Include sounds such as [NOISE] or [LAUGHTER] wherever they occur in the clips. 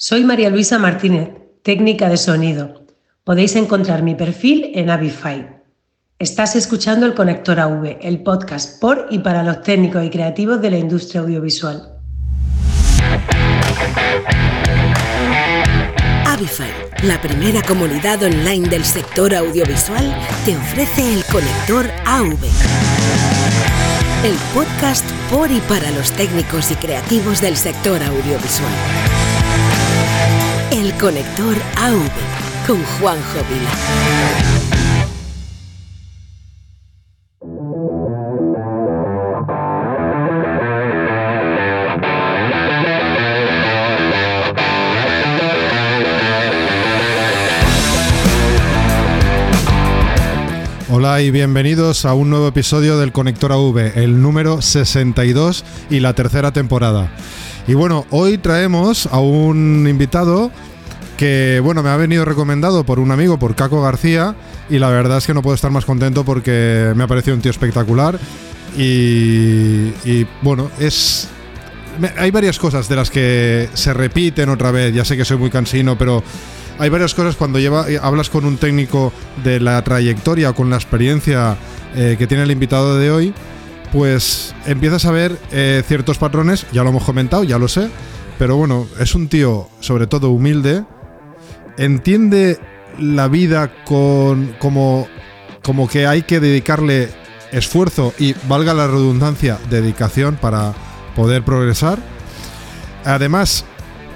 Soy María Luisa Martínez, técnica de sonido. Podéis encontrar mi perfil en Avify. Estás escuchando el Conector AV, el podcast por y para los técnicos y creativos de la industria audiovisual. Avify, la primera comunidad online del sector audiovisual, te ofrece el Conector AV. El podcast por y para los técnicos y creativos del sector audiovisual. Conector AV con Juanjo Vila. Hola y bienvenidos a un nuevo episodio del Conector AV, el número 62 y la tercera temporada. Y bueno, hoy traemos a un invitado que, bueno, me ha venido recomendado por un amigo, por Caco García, y la verdad es que no puedo estar más contento porque me ha parecido un tío espectacular. Y, bueno, es hay varias cosas de las que se repiten otra vez. Ya sé que soy muy cansino, pero hay varias cosas cuando lleva, eh, hablas con un técnico de la trayectoria o con la experiencia eh, que tiene el invitado de hoy, pues empiezas a ver eh, ciertos patrones, ya lo hemos comentado, ya lo sé, pero bueno, es un tío sobre todo humilde, entiende la vida con como, como que hay que dedicarle esfuerzo y, valga la redundancia, dedicación para poder progresar. Además,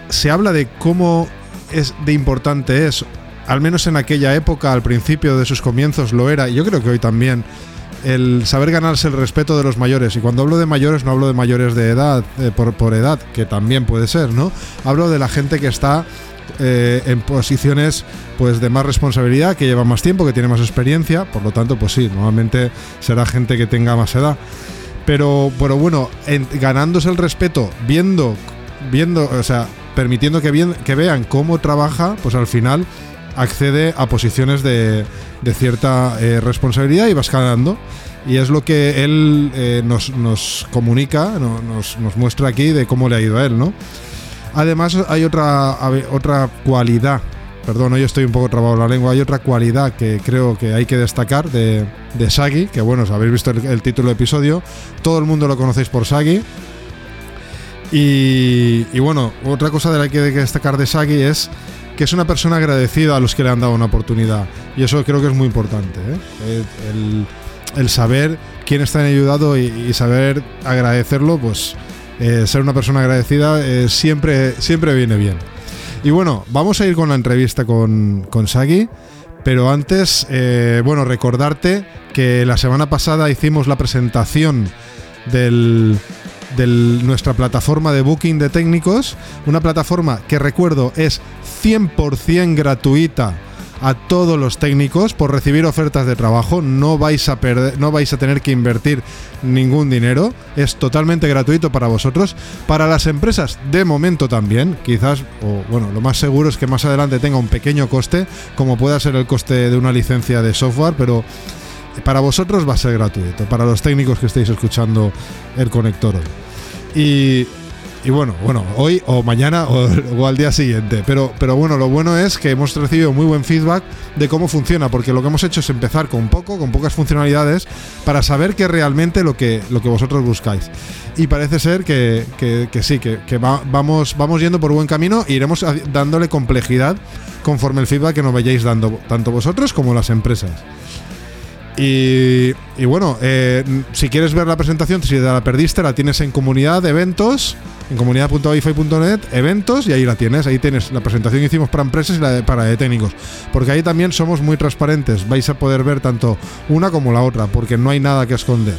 se habla de cómo es de importante es, al menos en aquella época, al principio de sus comienzos lo era, y yo creo que hoy también, el saber ganarse el respeto de los mayores. Y cuando hablo de mayores, no hablo de mayores de edad, eh, por, por, edad, que también puede ser, ¿no? Hablo de la gente que está eh, en posiciones pues de más responsabilidad, que lleva más tiempo, que tiene más experiencia, por lo tanto, pues sí, normalmente será gente que tenga más edad. Pero, pero bueno, ganándose el respeto, viendo, viendo, o sea, permitiendo que, bien, que vean cómo trabaja, pues al final accede a posiciones de, de cierta eh, responsabilidad y vas ganando. Y es lo que él eh, nos, nos, comunica, nos, nos, muestra aquí de cómo le ha ido a él, ¿no? Además hay otra, otra cualidad, perdón, hoy estoy un poco trabado la lengua, hay otra cualidad que creo que hay que destacar de, de Sagi, que bueno, habéis visto el, título del episodio, todo el mundo lo conocéis por Sagi, y, bueno, otra cosa de la que hay que destacar de Sagi es que es una persona agradecida a los que le han dado una oportunidad. Y eso creo que es muy importante. ¿eh? El, saber quién está en ayudado y, saber agradecerlo, pues eh, ser una persona agradecida eh, siempre, siempre viene bien. Y bueno, vamos a ir con la entrevista con, con Sagi. Pero antes, bueno, recordarte que la semana pasada hicimos la presentación del, de nuestra plataforma de booking de técnicos, una plataforma que recuerdo es 100% gratuita a todos los técnicos por recibir ofertas de trabajo, no vais a perder, no vais a tener que invertir ningún dinero, es totalmente gratuito para vosotros, para las empresas de momento también, quizás o bueno, lo más seguro es que más adelante tenga un pequeño coste, como pueda ser el coste de una licencia de software, pero para vosotros va a ser gratuito, para los técnicos que estéis escuchando el conector hoy. Y, bueno, bueno, hoy o mañana [LAUGHS] o, al día siguiente. Pero, pero bueno, lo bueno es que hemos recibido muy buen feedback de cómo funciona, porque lo que hemos hecho es empezar con poco, con pocas funcionalidades, para saber qué realmente lo que, lo que vosotros buscáis. Y parece ser que, que, sí, que, vamos, vamos yendo por buen camino e iremos dándole complejidad conforme el feedback que nos vayáis dando, tanto vosotros como las empresas. Y, bueno, eh, si quieres ver la presentación, si te la perdiste, la tienes en comunidad eventos, en comunidad.wifi.net, eventos, y ahí la tienes. Ahí tienes la presentación que hicimos para empresas y la para técnicos. Porque ahí también somos muy transparentes. Vais a poder ver tanto una como la otra, porque no hay nada que esconder.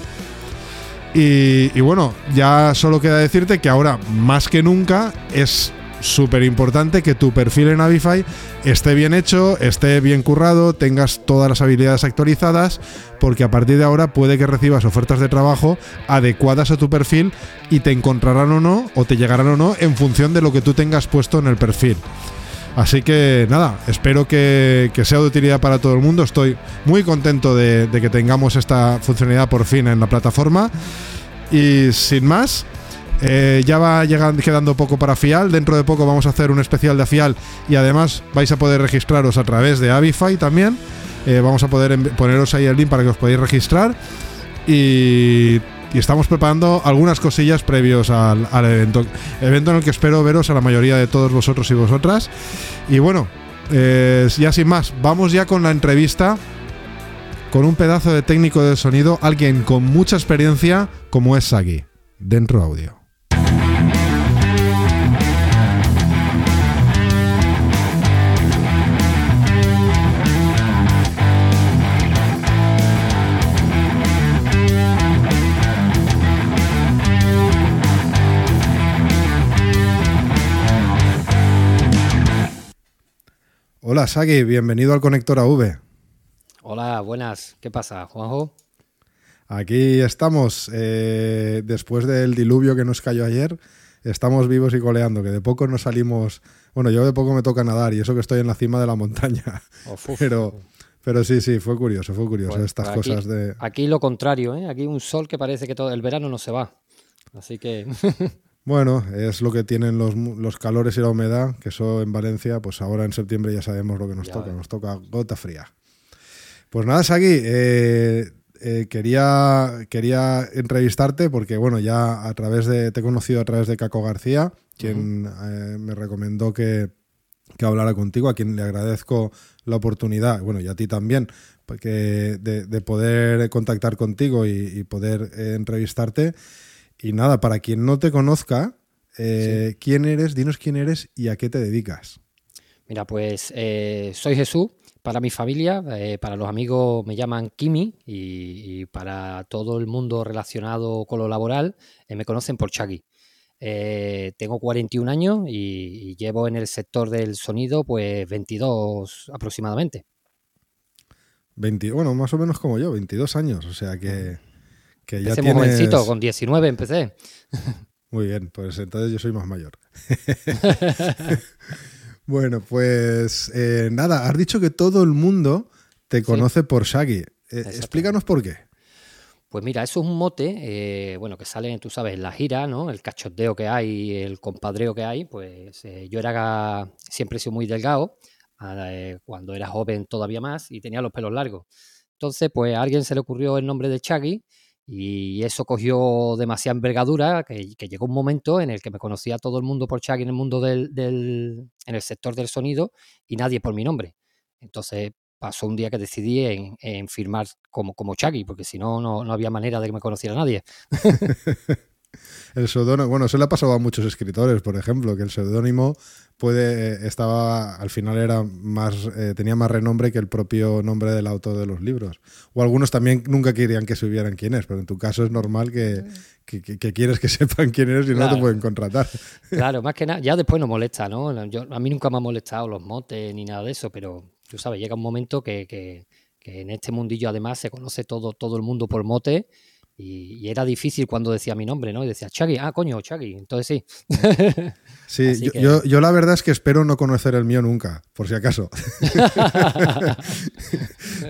Y bueno, ya solo queda decirte que ahora, más que nunca, es súper importante que tu perfil en Avify esté bien hecho, esté bien currado, tengas todas las habilidades actualizadas, porque a partir de ahora puede que recibas ofertas de trabajo adecuadas a tu perfil y te encontrarán o no, o te llegarán o no, en función de lo que tú tengas puesto en el perfil. Así que nada, espero que, sea de utilidad para todo el mundo. Estoy muy contento de, de que tengamos esta funcionalidad por fin en la plataforma. Y sin más, eh, ya va llegando, quedando poco para FIAL. Dentro de poco vamos a hacer un especial de FIAL y además vais a poder registraros a través de Avify también. Eh, vamos a poder poneros ahí el link para que os podáis registrar. Y, estamos preparando algunas cosillas previos al, evento. Evento en el que espero veros a la mayoría de todos vosotros y vosotras. Y bueno, eh, ya sin más, vamos ya con la entrevista con un pedazo de técnico de sonido, alguien con mucha experiencia como es Sagi, dentro audio. Hola Sagi, bienvenido al Conector AV. Hola, buenas. ¿Qué pasa, Juanjo? Aquí estamos, eh, después del diluvio que nos cayó ayer, estamos vivos y coleando, que de poco nos salimos, bueno, yo de poco me toca nadar y eso que estoy en la cima de la montaña, [LAUGHS] pero, pero sí, sí, fue curioso, fue curioso estas pues cosas de... Aquí lo contrario, ¿eh? aquí un sol que parece que todo el verano no se va, así que... [LAUGHS] Bueno, es lo que tienen los, los, calores y la humedad, que eso en Valencia, pues ahora en septiembre ya sabemos lo que nos toca, nos toca gota fría. Pues nada, Sagi, eh, eh, quería, quería entrevistarte porque, bueno, ya a través de, te he conocido a través de Caco García, quien eh, me recomendó que, hablara contigo, a quien le agradezco la oportunidad, bueno, y a ti también, porque de, poder contactar contigo y, poder entrevistarte. Y nada, para quien no te conozca, ¿quién eres? Dinos quién eres y a qué te dedicas. Mira, pues soy Jesús, para mi familia, eh, para los amigos me llaman Kimi y, para todo el mundo relacionado con lo laboral eh, me conocen por Chagui. Eh, tengo 41 años y, llevo en el sector del sonido pues 22 aproximadamente. 20, bueno, más o menos como yo, 22 años, o sea que, que ya tienes... jovencito, con 19 empecé. [LAUGHS] Muy bien, pues entonces yo soy más mayor. [LAUGHS] Bueno, pues eh, nada, has dicho que todo el mundo te conoce por Shaggy. Eh, explícanos por qué. Pues mira, eso es un mote, eh, bueno, que sale, tú sabes, en la gira, ¿no? El cachoteo que hay, el compadreo que hay, pues yo era, siempre he sido muy delgado, cuando era joven todavía más, y tenía los pelos largos. Entonces, pues a alguien se le ocurrió el nombre de Shaggy, y eso cogió demasiada envergadura que, llegó un momento en el que me conocía todo el mundo por Chagui en el mundo del, en el sector del sonido y nadie por mi nombre. Entonces pasó un día que decidí en, firmar como, como Chagui, porque si no, no había manera de que me conociera nadie. [LAUGHS] [LAUGHS] el seudónimo, bueno, eso le ha pasado a muchos escritores, por ejemplo, que el seudónimo puede, eh, estaba, al final era más, eh, tenía más renombre que el propio nombre del autor de los libros. O algunos también nunca querían que supieran quién es, pero en tu caso es normal que, quieres que [LAUGHS] sepan quién eres y no te pueden contratar. Claro, más que nada, ya después no molesta, ¿no? a mí nunca me ha molestado los motes ni nada de eso, pero tú sabes, llega un momento que, que en este mundillo además se conoce todo, todo el mundo por mote y, era difícil cuando decía mi nombre, ¿no? Y decía Chagui, ah, coño, Chagui. Entonces sí. [LAUGHS] Sí, yo, yo, la verdad es que espero no conocer el mío nunca, por si acaso. [LAUGHS]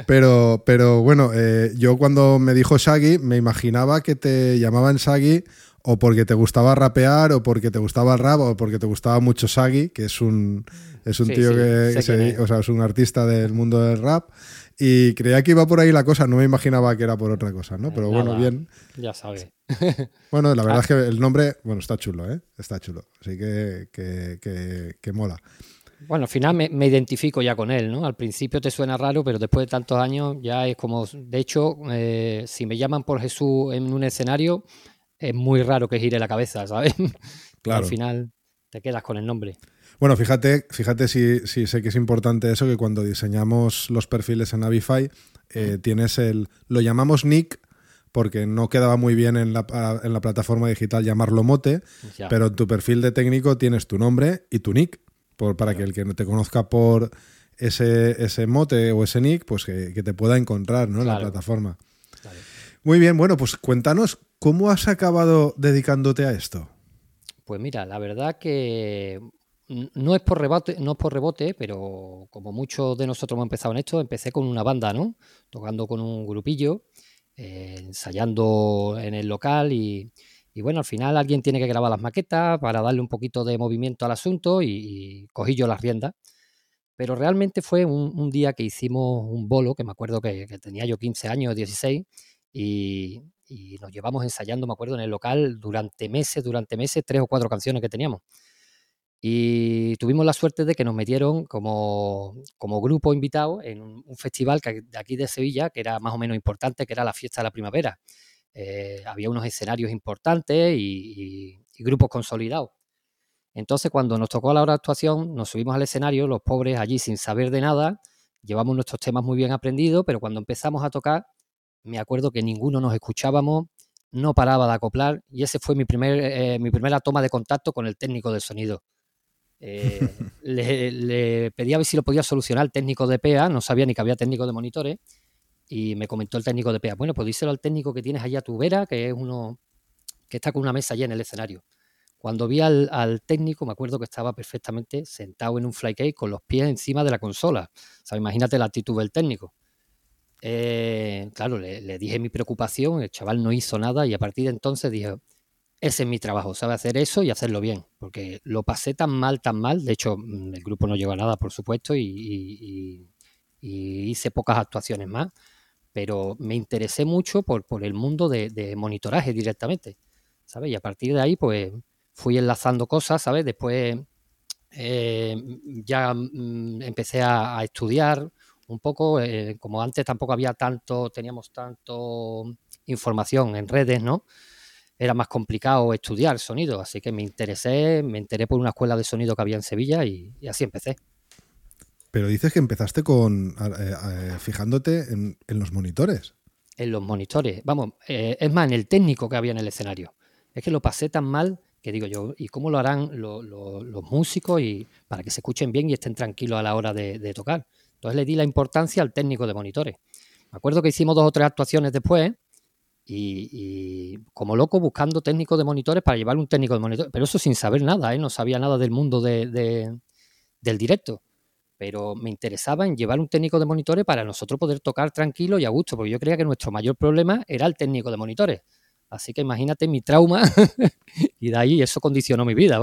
pero, pero bueno, eh, yo cuando me dijo Shaggy, me imaginaba que te llamaban Shaggy o porque te gustaba rapear, o porque te gustaba el rap, o porque te gustaba mucho Shaggy, que es un, es un tío que, o sea, es un artista del mundo del rap. Y creía que iba por ahí la cosa, no me imaginaba que era por otra cosa, ¿no? Pero bueno, bien. Ya sabes. [LAUGHS] bueno, la verdad es que el nombre, bueno, está chulo, ¿eh? Está chulo. Así que, que, mola. Bueno, al final me, identifico ya con él, ¿no? Al principio te suena raro, pero después de tantos años ya es como. De hecho, eh, si me llaman por Jesús en un escenario, es muy raro que gire la cabeza, ¿sabes? [LAUGHS] Claro. al final te quedas con el nombre. Bueno, fíjate, fíjate si, sé que es importante eso, que cuando diseñamos los perfiles en Avify, eh, tienes el. Lo llamamos nick porque no quedaba muy bien en la, en la plataforma digital llamarlo mote, pero en tu perfil de técnico tienes tu nombre y tu nick, por, para que el que te conozca por ese, ese mote o ese nick, pues que, te pueda encontrar ¿no? en la plataforma. Muy bien, bueno, pues cuéntanos, ¿cómo has acabado dedicándote a esto? Pues mira, la verdad que no es por rebote, no es por rebote, pero como muchos de nosotros hemos empezado en esto, empecé con una banda, ¿no? Tocando con un grupillo, eh, ensayando en el local y, Y bueno, al final alguien tiene que grabar las maquetas para darle un poquito de movimiento al asunto y, cogí yo las riendas. Pero realmente fue un, día que hicimos un bolo, que me acuerdo que, tenía yo 15 años, 16, y, y, nos llevamos ensayando, me acuerdo, en el local durante meses, durante meses, tres o cuatro canciones que teníamos. Y tuvimos la suerte de que nos metieron como, como grupo invitado en un, festival que, de aquí de Sevilla, que era más o menos importante, que era la fiesta de la primavera. Eh, había unos escenarios importantes y, grupos consolidados. Entonces, cuando nos tocó la hora de actuación, nos subimos al escenario, los pobres allí sin saber de nada, llevamos nuestros temas muy bien aprendidos, pero cuando empezamos a tocar, me acuerdo que ninguno nos escuchábamos, no paraba de acoplar y ese fue mi, primer, eh, mi primera toma de contacto con el técnico del sonido. Eh, le, pedí a ver si lo podía solucionar el técnico de PEA, no sabía ni que había técnico de monitores, y me comentó el técnico de PEA, bueno, pues díselo al técnico que tienes allá a tu vera, que es uno que está con una mesa allá en el escenario. Cuando vi al, técnico, me acuerdo que estaba perfectamente sentado en un flycase con los pies encima de la consola. O sea, imagínate la actitud del técnico. Eh, claro, le, le, dije mi preocupación, el chaval no hizo nada y a partir de entonces dije, ese es mi trabajo, sabe hacer eso y hacerlo bien, porque lo pasé tan mal, tan mal, de hecho mm, el grupo no llegó a nada, por supuesto, y, hice pocas actuaciones más, pero me interesé mucho por, el mundo de, monitoraje directamente, ¿sabes? Y a partir de ahí, pues fui enlazando cosas, ¿sabes? Después eh, ya mm, empecé a, estudiar un poco, eh, como antes tampoco había tanto, teníamos tanto información en redes, ¿no? Era más complicado estudiar sonido, así que me interesé, me enteré por una escuela de sonido que había en Sevilla y, así empecé. Pero dices que empezaste con fijándote en, los monitores. En los monitores, vamos, eh, es más, en el técnico que había en el escenario. Es que lo pasé tan mal que digo yo, ¿y cómo lo harán los músicos y para que se escuchen bien y estén tranquilos a la hora de, de tocar? Entonces le di la importancia al técnico de monitores. Me acuerdo que hicimos dos o tres actuaciones después y, como loco buscando técnicos de monitores para llevar un técnico de monitores, pero eso sin saber nada, ¿eh? no sabía nada del mundo de, del directo, pero me interesaba en llevar un técnico de monitores para nosotros poder tocar tranquilo y a gusto, porque yo creía que nuestro mayor problema era el técnico de monitores. Así que imagínate mi trauma [LAUGHS] y de ahí eso condicionó mi vida.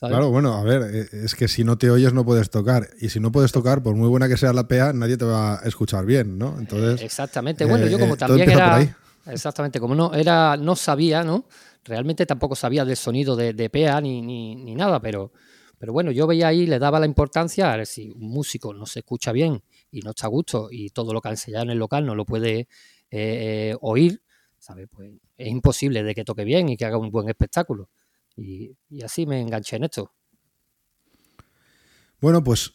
Claro, bueno, a ver, eh, es que si no te oyes no puedes tocar. Y si no puedes tocar, por muy buena que sea la PA, nadie te va a escuchar bien, ¿no? Entonces. Exactamente. Bueno, yo como eh, también era. Exactamente, como no era, no sabía, ¿no? Realmente tampoco sabía del sonido de, de PEA ni, ni, nada, pero, pero bueno, yo veía ahí, le daba la importancia a ver si un músico no se escucha bien y no está a gusto y todo lo que ha enseñado en el local no lo puede eh, eh, oír, ¿sabes? Pues es imposible de que toque bien y que haga un buen espectáculo. Y así me enganché en esto. Bueno, pues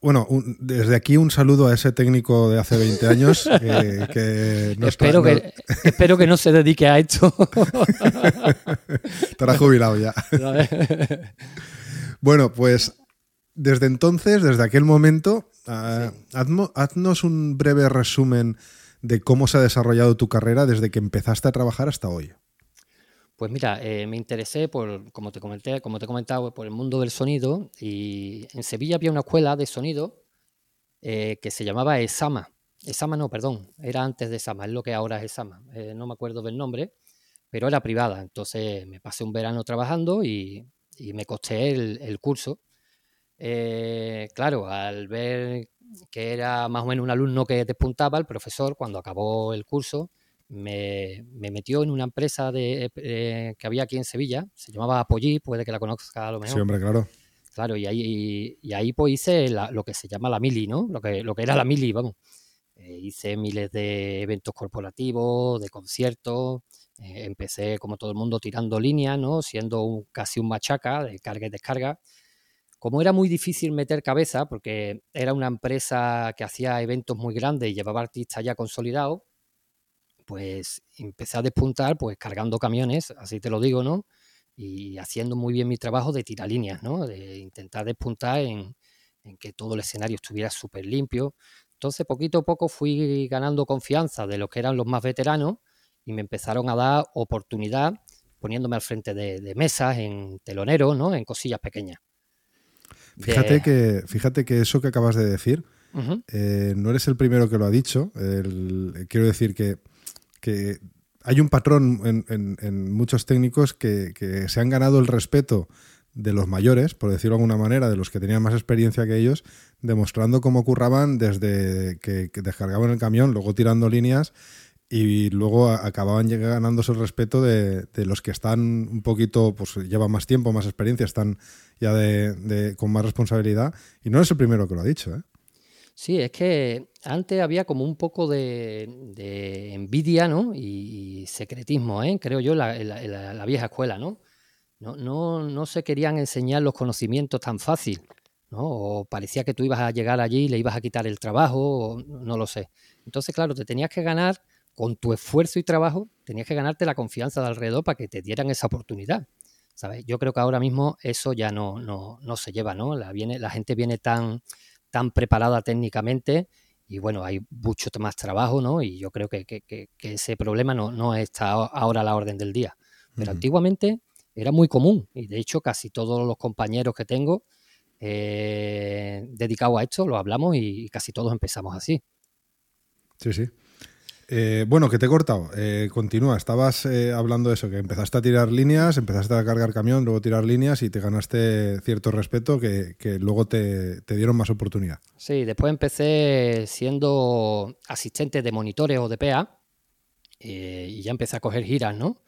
bueno, desde aquí un saludo a ese técnico de hace 20 años [LAUGHS] que, espero, que [LAUGHS] espero que no se dedique a esto. [LAUGHS] Estará jubilado ya. bueno, pues desde entonces, desde aquel momento, ah, haznos un breve resumen de cómo se ha desarrollado tu carrera desde que empezaste a trabajar hasta hoy. Pues mira, eh, me interesé por, como te comenté, como te he por el mundo del sonido y en Sevilla había una escuela de sonido eh, que se llamaba ESAMA. ESAMA no, perdón, era antes de ESAMA, es lo que ahora es ESAMA. Eh, no me acuerdo del nombre, pero era privada. Entonces me pasé un verano trabajando y, me costé el, curso. claro, al ver que era más o menos un alumno que despuntaba, el profesor, cuando acabó el curso, me, metió en una empresa de, eh, que había aquí en Sevilla, se llamaba Apoyí, puede que la conozca a lo mejor. Sí, hombre, claro. Claro, y ahí, y, ahí pues hice lo que se llama la mili, ¿no? Lo que, lo que era la mili, vamos. Eh, hice miles de eventos corporativos, de conciertos, eh, empecé como todo el mundo tirando líneas, ¿no? Siendo casi un machaca de carga y descarga. Como era muy difícil meter cabeza, porque era una empresa que hacía eventos muy grandes y llevaba artistas ya consolidados, pues empecé a despuntar pues cargando camiones, así te lo digo, ¿no? Y haciendo muy bien mi trabajo de tiralíneas, ¿no? De intentar despuntar en, que todo el escenario estuviera súper limpio. Entonces, poquito a poco fui ganando confianza de los que eran los más veteranos y me empezaron a dar oportunidad poniéndome al frente de, mesas, en teloneros, ¿no? En cosillas pequeñas. Fíjate, que, fíjate que eso que acabas de decir, eh, no eres el primero que lo ha dicho. quiero decir que que hay un patrón en, muchos técnicos que, se han ganado el respeto de los mayores, por decirlo de alguna manera, de los que tenían más experiencia que ellos, demostrando cómo curraban desde que, descargaban el camión, luego tirando líneas y luego acababan ganándose el respeto de, los que están un poquito, pues llevan más tiempo, más experiencia, están ya de, con más responsabilidad. Y no es el primero que lo ha dicho. ¿eh? Sí, es que antes había como un poco de, envidia ¿no? y, secretismo, ¿eh? creo yo, la, vieja escuela. ¿no? No, ¿no? no, se querían enseñar los conocimientos tan fácil. ¿no? O parecía que tú ibas a llegar allí y le ibas a quitar el trabajo, o no lo sé. Entonces, claro, te tenías que ganar con tu esfuerzo y trabajo, tenías que ganarte la confianza de alrededor para que te dieran esa oportunidad. ¿sabes? Yo creo que ahora mismo eso ya no, no, no se lleva, ¿no? La, viene, la gente viene tan tan preparada técnicamente y bueno, hay mucho más trabajo, ¿no? Y yo creo que, ese problema no, no, está ahora a la orden del día. Pero antiguamente era muy común y de hecho casi todos los compañeros que tengo eh, dedicados a esto lo hablamos y casi todos empezamos así. Sí, sí. Eh, bueno, que te he cortado. Eh, continúa. Estabas eh, hablando de eso, que empezaste a tirar líneas, empezaste a cargar camión, luego tirar líneas y te ganaste cierto respeto que, luego te, dieron más oportunidad. Sí, después empecé siendo asistente de monitores o de PA y ya empecé a coger giras, ¿no?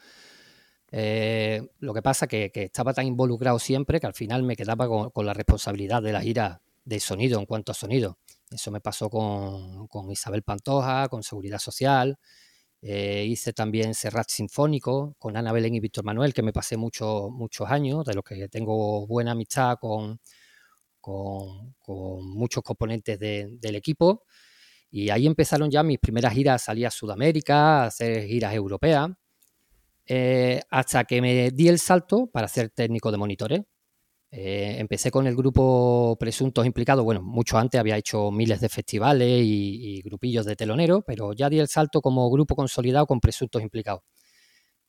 lo que pasa que, que estaba tan involucrado siempre que al final me quedaba con, con la responsabilidad de la gira de sonido en cuanto a sonido. Eso me pasó con, Isabel Pantoja, con Seguridad Social. Eh, hice también Serrat Sinfónico con Ana Belén y Víctor Manuel, que me pasé muchos muchos años, de los que tengo buena amistad con, con, muchos componentes del equipo. Y ahí empezaron ya mis primeras giras, salí a Sudamérica, a hacer giras europeas, eh, hasta que me di el salto para ser técnico de monitores. Eh, empecé con el grupo Presuntos Implicados, bueno, mucho antes había hecho miles de festivales y, grupillos de telonero, pero ya di el salto como grupo consolidado con Presuntos Implicados.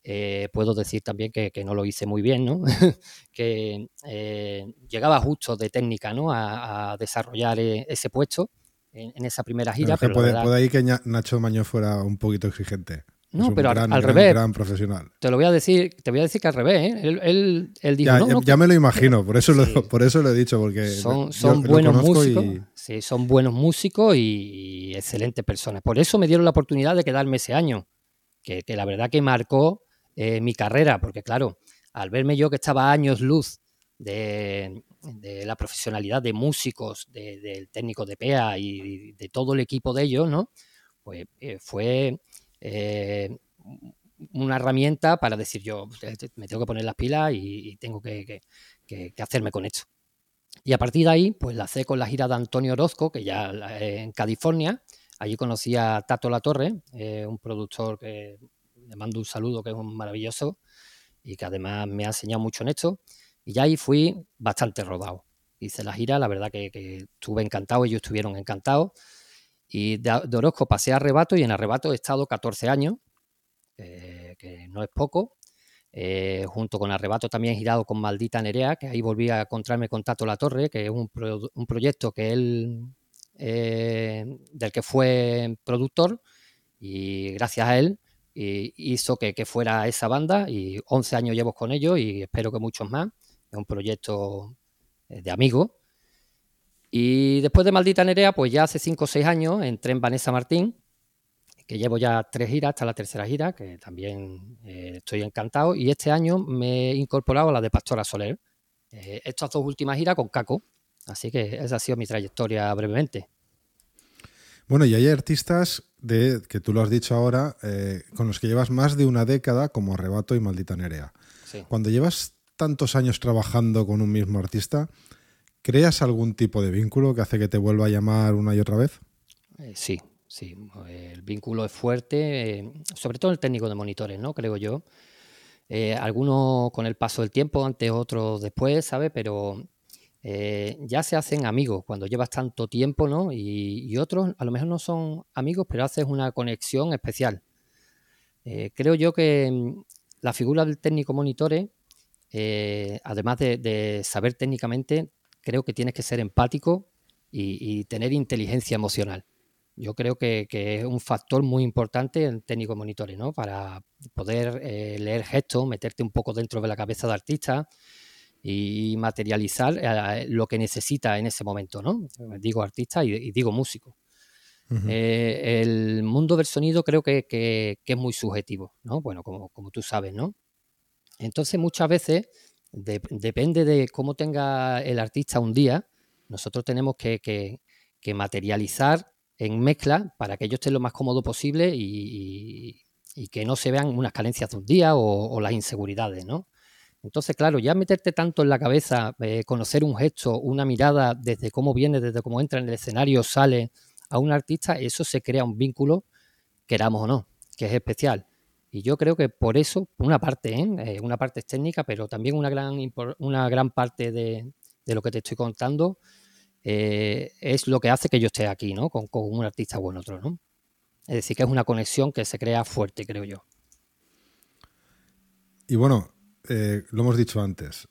Eh, puedo decir también que, no lo hice muy bien, ¿no? [LAUGHS] que eh, llegaba justo de técnica ¿no? a, desarrollar ese puesto en, esa primera gira. Pero, puede, puede ahí que Nacho Maño fuera un poquito exigente. No, pero al, revés. profesional. Te lo voy a decir, te voy a decir que al revés. ¿eh? Él, él, dijo, ya, ya, me lo imagino, por eso, lo, [LAUGHS] por eso lo he dicho, porque son, son buenos músicos. Sí, son buenos músicos y, excelentes personas. Por eso me dieron la oportunidad de quedarme ese año, que, la verdad que marcó eh, mi carrera, porque claro, al verme yo que estaba años luz de, la profesionalidad de músicos, del técnico de PEA y de todo el equipo de ellos, ¿no? Pues eh, fue eh, una herramienta para decir yo me tengo que poner las pilas y, tengo que, hacerme con esto. Y a partir de ahí, pues la hice con la gira de Antonio Orozco, que ya en California. Allí conocí a Tato La Torre, eh, un productor que le mando un saludo, que es un maravilloso y que además me ha enseñado mucho en esto. Y ya ahí fui bastante rodado. Hice la gira, la verdad que, que estuve encantado, ellos estuvieron encantados. Y de, Orozco pasé a Arrebato y en Arrebato he estado 14 años, que no es poco. Eh, junto con Arrebato también he girado con Maldita Nerea, que ahí volví a encontrarme con Tato La Torre, que es un, proyecto que él, eh, del que fue productor, y gracias a él hizo que, que, fuera esa banda, y 11 años llevo con ellos y espero que muchos más. Es un proyecto eh, de amigos y después de Maldita Nerea, pues ya hace 5 o 6 años entré en Vanessa Martín, que llevo ya tres giras, hasta la tercera gira, que también eh, estoy encantado. Y este año me he incorporado a la de Pastora Soler. Eh, estas dos últimas giras con Caco. Así que esa ha sido mi trayectoria brevemente. Bueno, y hay artistas de, que tú lo has dicho ahora, eh, con los que llevas más de una década, como Arrebato y Maldita Nerea. Cuando llevas tantos años trabajando con un mismo artista, ¿Creas algún tipo de vínculo que hace que te vuelva a llamar una y otra vez? Eh, sí, sí. El vínculo es fuerte, eh, sobre todo el técnico de monitores, ¿no? Creo yo. Eh, algunos con el paso del tiempo, antes otros después, ¿sabes? Pero ya se hacen amigos cuando llevas tanto tiempo, ¿no? Y, otros a lo mejor no son amigos, pero haces una conexión especial. creo yo que mm, la figura del técnico monitores, además de, saber técnicamente, creo que tienes que ser empático y, tener inteligencia emocional. Yo creo que, es un factor muy importante en técnico monitores, ¿no? Para poder eh, leer gestos, meterte un poco dentro de la cabeza del artista y materializar eh, lo que necesita en ese momento, ¿no? Digo artista y, digo músico. Eh, el mundo del sonido creo que, es muy subjetivo, ¿no? Bueno, como, como tú sabes, ¿no? Entonces muchas veces depende de cómo tenga el artista un día, nosotros tenemos que, materializar en mezcla para que ellos estén lo más cómodo posible y, que no se vean unas carencias de un día o, las inseguridades, ¿no? Entonces, claro, ya meterte tanto en la cabeza, eh, conocer un gesto, una mirada, desde cómo viene, desde cómo entra en el escenario, sale a un artista, eso se crea un vínculo, queramos o no, que es especial. Y yo creo que por eso, una parte, ¿eh? ¿eh? una parte es técnica, pero también una gran, una gran parte de, lo que te estoy contando eh, es lo que hace que yo esté aquí, ¿no? Con, un artista o en otro, ¿no? Es decir, que es una conexión que se crea fuerte, creo yo. Y bueno, eh, lo hemos dicho antes,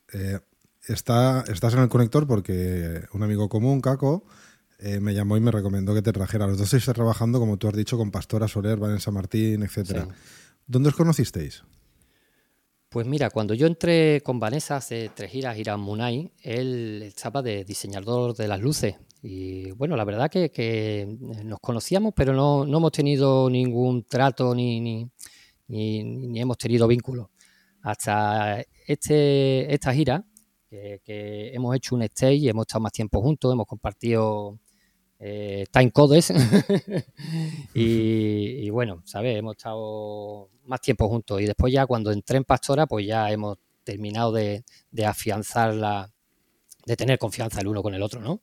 está, estás en el conector porque un amigo común, Caco, me llamó y me recomendó que te trajera. Los dos estáis trabajando, como tú has dicho, con Pastora Soler, Vanessa Martín, etcétera. ¿Dónde os conocisteis? Pues mira, cuando yo entré con Vanessa hace tres giras, Irán Munay, él estaba de diseñador de las luces. Y bueno, la verdad que, nos conocíamos, pero no, hemos tenido ningún trato ni, ni, hemos tenido vínculos. Hasta este, esta gira, que, hemos hecho un stage, hemos estado más tiempo juntos, hemos compartido eh, time codes [LAUGHS] y, y, bueno, ¿sabes? Hemos estado más tiempo juntos. Y después ya cuando entré en Pastora, pues ya hemos terminado de, afianzar la, de tener confianza el uno con el otro, ¿no?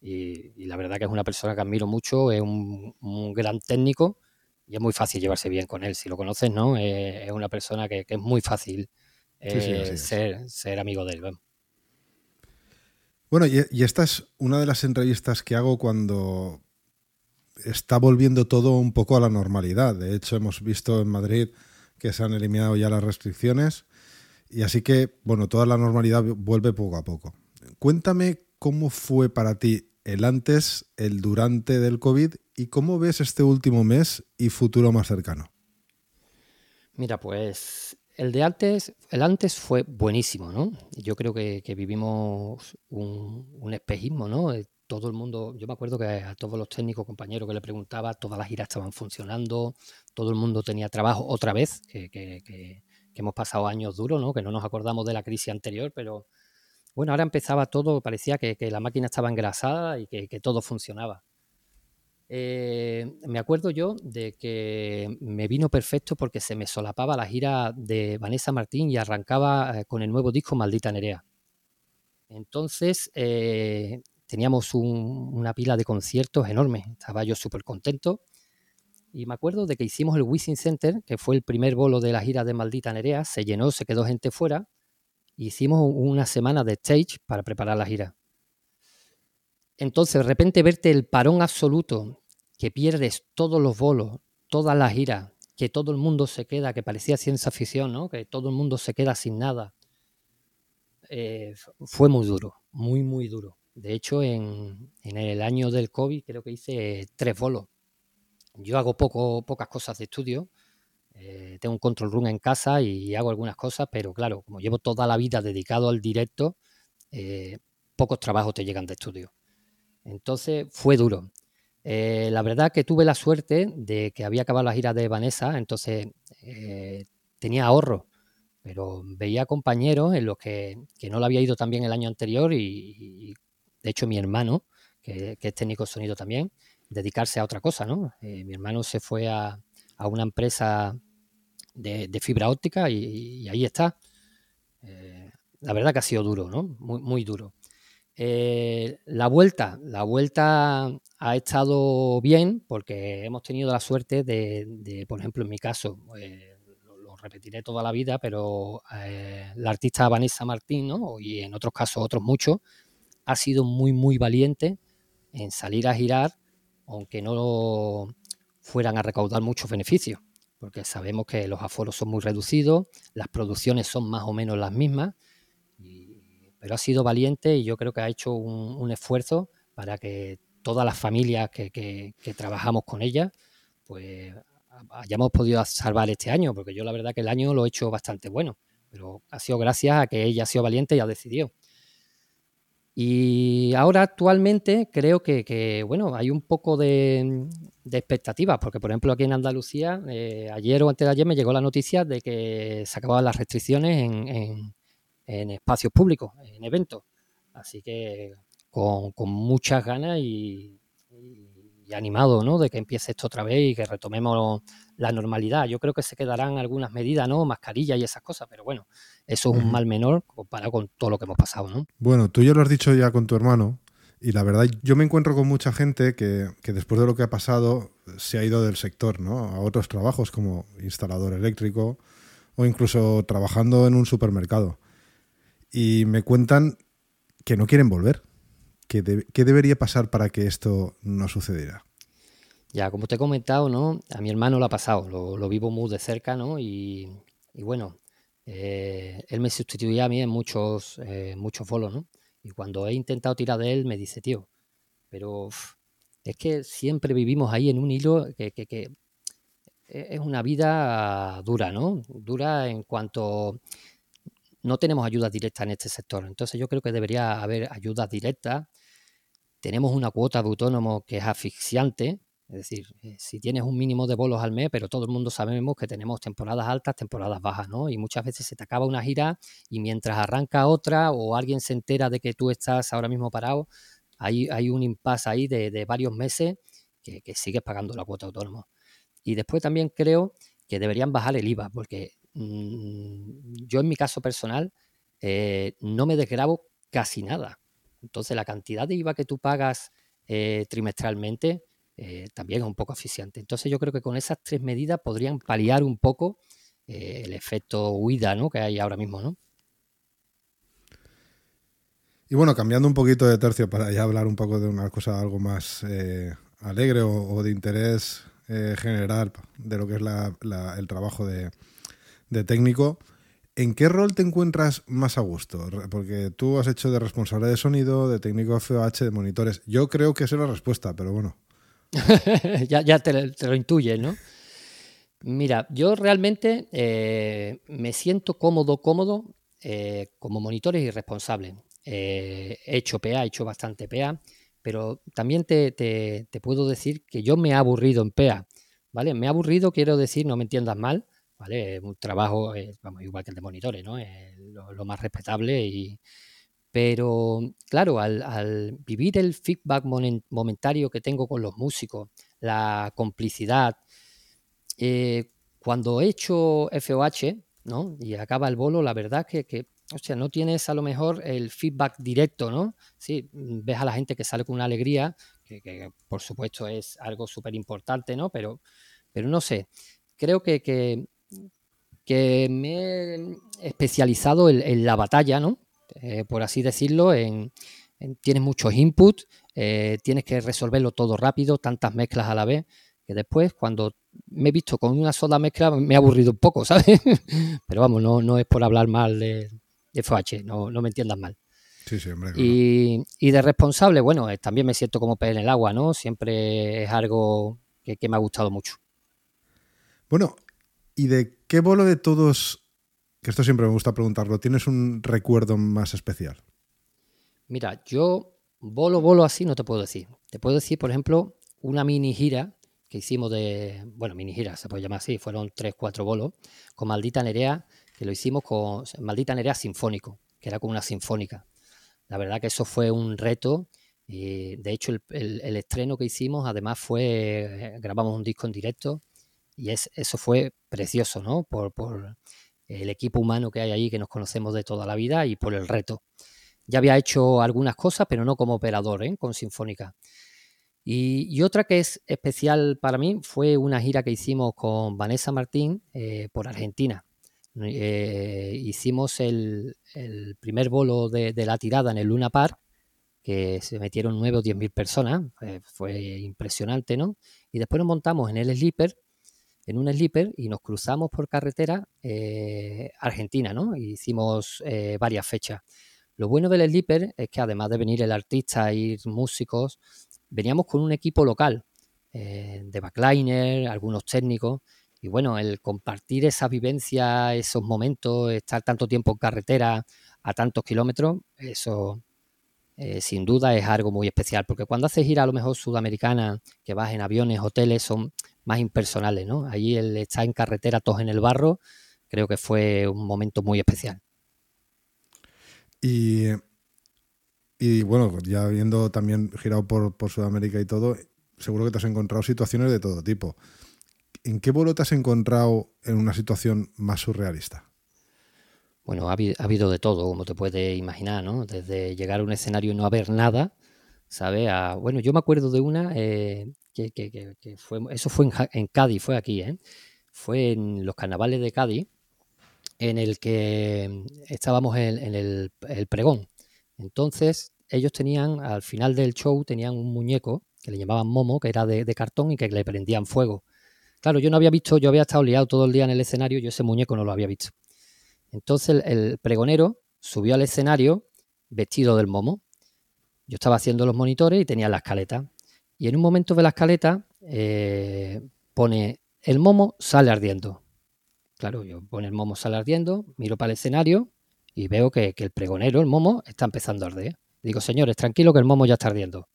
Y, la verdad que es una persona que admiro mucho, es un, gran técnico y es muy fácil llevarse bien con él. Si lo conoces, ¿no? es una persona que, es muy fácil eh, ser, ser, amigo de él. Bueno, y, esta es una de las entrevistas que hago cuando está volviendo todo un poco a la normalidad. De hecho, hemos visto en Madrid que se han eliminado ya las restricciones y así que, bueno, toda la normalidad vuelve poco a poco. Cuéntame cómo fue para ti el antes, el durante del COVID y cómo ves este último mes y futuro más cercano. Mira, pues el de antes, el antes fue buenísimo, ¿no? Yo creo que, vivimos un, espejismo, ¿no? todo el mundo, yo me acuerdo que a todos los técnicos, compañeros que le preguntaba, todas las giras estaban funcionando, todo el mundo tenía trabajo otra vez, que, hemos pasado años duros, ¿no? que no nos acordamos de la crisis anterior, pero bueno, ahora empezaba todo, parecía que, la máquina estaba engrasada y que, todo funcionaba. Eh, me acuerdo yo de que me vino perfecto porque se me solapaba la gira de Vanessa Martín y arrancaba eh, con el nuevo disco Maldita Nerea. Entonces, eh, teníamos una pila de conciertos enormes, estaba yo súper contento. Y me acuerdo de que hicimos el Wishing Center, que fue el primer bolo de la gira de Maldita Nerea, se llenó, se quedó gente fuera. Hicimos una semana de stage para preparar la gira. Entonces, de repente, verte el parón absoluto, que pierdes todos los bolos, toda la gira, que todo el mundo se queda, que parecía ciencia ficción, ¿no? que todo el mundo se queda sin nada, eh, fue muy duro, muy, muy duro. De hecho, en, el año del COVID creo que hice tres bolos. Yo hago poco, pocas cosas de estudio. Eh, tengo un control room en casa y hago algunas cosas, pero claro, como llevo toda la vida dedicado al directo, eh, pocos trabajos te llegan de estudio. Entonces fue duro. Eh, la verdad que tuve la suerte de que había acabado la gira de Vanessa, entonces tenía ahorro, pero veía compañeros en los que, no lo había ido tan bien el año anterior y de hecho, mi hermano, que, es técnico de sonido también, dedicarse a otra cosa, ¿no? Eh, mi hermano se fue a, una empresa de, fibra óptica y, ahí está. Eh, la verdad que ha sido duro, ¿no? Muy, muy duro. Eh, la vuelta, la vuelta ha estado bien porque hemos tenido la suerte de, por ejemplo, en mi caso, lo, lo, repetiré toda la vida, pero la artista Vanessa Martín, ¿no? Y en otros casos otros muchos, ha sido muy, muy valiente en salir a girar, aunque no fueran a recaudar muchos beneficios, porque sabemos que los aforos son muy reducidos, las producciones son más o menos las mismas, pero ha sido valiente y yo creo que ha hecho un, esfuerzo para que todas las familias que, trabajamos con ella, pues hayamos podido salvar este año, porque yo la verdad que el año lo he hecho bastante bueno, pero ha sido gracias a que ella ha sido valiente y ha decidido. Y ahora actualmente creo que, bueno, hay un poco de, expectativas, porque por ejemplo aquí en Andalucía, eh, ayer o antes de ayer me llegó la noticia de que se acababan las restricciones en, espacios públicos, en eventos. Así que con, muchas ganas y, animado, ¿no? De que empiece esto otra vez y que retomemos la normalidad. Yo creo que se quedarán algunas medidas, ¿no? Mascarilla y esas cosas, pero bueno, eso es un mal menor comparado con todo lo que hemos pasado, ¿no? Bueno, tú ya lo has dicho ya con tu hermano, y la verdad, yo me encuentro con mucha gente que, después de lo que ha pasado se ha ido del sector, ¿no? A otros trabajos como instalador eléctrico o incluso trabajando en un supermercado. Y me cuentan que no quieren volver. ¿Qué, debería pasar para que esto no sucediera? Ya, como te he comentado, ¿no? A mi hermano lo ha pasado, lo, vivo muy de cerca, ¿no? Y, bueno, eh, él me sustituía a mí en muchos, eh, muchos bolos, ¿no? Y cuando he intentado tirar de él, me dice, tío, pero es que siempre vivimos ahí en un hilo que, que, e, es una vida dura, ¿no? Dura en cuanto no tenemos ayuda directa en este sector. Entonces yo creo que debería haber ayudas directas. Tenemos una cuota de autónomo que es asfixiante, es decir, eh, si tienes un mínimo de bolos al mes, pero todo el mundo sabemos que tenemos temporadas altas, temporadas bajas, ¿no? Y muchas veces se te acaba una gira y mientras arranca otra o alguien se entera de que tú estás ahora mismo parado, hay, hay un impasse ahí de, varios meses que, sigues pagando la cuota autónoma. Y después también creo que deberían bajar el IVA, porque yo en mi caso personal eh, no me desgrabo casi nada. Entonces la cantidad de IVA que tú pagas eh, trimestralmente eh, también es un poco eficiente. Entonces yo creo que con esas tres medidas podrían paliar un poco el efecto huida ¿no? que hay ahora mismo. ¿no? Y bueno, cambiando un poquito de tercio para ya hablar un poco de una cosa algo más alegre o, de interés general de lo que es el trabajo de, de técnico. ¿En qué rol te encuentras más a gusto? Porque tú has hecho de responsable de sonido, de técnico FOH, de monitores. Yo creo que esa es la respuesta, pero bueno. [LAUGHS] ya te, lo intuyes, ¿no? Mira, yo realmente eh, me siento cómodo, cómodo eh, como monitores y responsable. Eh, he hecho PA, he hecho bastante PA, pero también te, puedo decir que yo me he aburrido en PA, ¿vale? Me he aburrido, quiero decir, no me entiendas mal, ¿vale? Un trabajo, vamos, igual que el de monitores, ¿no? lo, más respetable y, pero claro, al, vivir el feedback momentario que tengo con los músicos, la complicidad, eh, cuando he hecho FOH ¿no? y acaba el bolo, la verdad que, que o sea, no tienes a lo mejor el feedback directo, ¿no? Sí, ves a la gente que sale con una alegría, que, por supuesto es algo súper importante, ¿no? Pero, pero no sé, creo que, me he especializado en la batalla, ¿no? Eh, por así decirlo, en, tienes muchos inputs, eh, tienes que resolverlo todo rápido, tantas mezclas a la vez, que después cuando me he visto con una sola mezcla me he aburrido un poco, [LAUGHS] ¿sabes? Pero vamos, no, no es por hablar mal de, de FH, no, no me entiendas mal. Sí, sí, hombre, y, y, de responsable, bueno, eh, también me siento como pez en el agua, ¿no? Siempre es algo que, que me ha gustado mucho. Bueno, ¿y de qué bolo de todos que esto siempre me gusta preguntarlo, ¿tienes un recuerdo más especial? Mira, yo bolo, bolo así no te puedo decir. Te puedo decir, por ejemplo, una mini gira que hicimos de, bueno, mini gira, se puede llamar así, fueron tres, cuatro bolos, con Maldita Nerea, que lo hicimos con Maldita Nerea Sinfónico, que era con una sinfónica. La verdad que eso fue un reto. Y de hecho, el, estreno que hicimos, además, fue, eh, grabamos un disco en directo y es, eso fue precioso, ¿no? Por, por, el equipo humano que hay ahí, que nos conocemos de toda la vida y por el reto. Ya había hecho algunas cosas, pero no como operador, ¿eh? con Sinfónica. Y, otra que es especial para mí fue una gira que hicimos con Vanessa Martín eh, por Argentina. Eh, hicimos el, primer bolo de, la tirada en el Luna Park, que se metieron 9 o 10 mil personas, fue impresionante, ¿no? Y después nos montamos en el Sleeper, en un slipper y nos cruzamos por carretera eh, Argentina, ¿no? hicimos eh, varias fechas. Lo bueno del slipper es que además de venir el artista, ir músicos, veníamos con un equipo local eh, de backliner, algunos técnicos, y bueno, el compartir esa vivencia, esos momentos, estar tanto tiempo en carretera a tantos kilómetros, eso sin duda es algo muy especial, porque cuando haces ir a lo mejor sudamericana, que vas en aviones, hoteles, son más impersonales, ¿no? Allí el estar en carretera todos en el barro, creo que fue un momento muy especial. Y, y bueno, ya habiendo también girado por, por Sudamérica y todo, seguro que te has encontrado situaciones de todo tipo. ¿En qué vuelo te has encontrado en una situación más surrealista? Bueno, ha, habido de todo, como te puedes imaginar, ¿no? Desde llegar a un escenario y no haber nada, ¿sabes? bueno, yo me acuerdo de una eh, que, eso fue en, Cádiz, fue aquí, ¿eh? Fue en los carnavales de Cádiz, en el que estábamos en, el, pregón. Entonces, ellos tenían, al final del show, tenían un muñeco que le llamaban Momo, que era de, cartón y que le prendían fuego. Claro, yo no había visto, yo había estado liado todo el día en el escenario, yo ese muñeco no lo había visto. Entonces el, pregonero subió al escenario vestido del Momo. Yo estaba haciendo los monitores y tenía la escaleta. Y en un momento de la escaleta eh, pone el momo sale ardiendo. Claro, yo pone el momo sale ardiendo, miro para el escenario y veo que, que el pregonero, el momo, está empezando a arder. Digo, señores, tranquilo que el momo ya está ardiendo.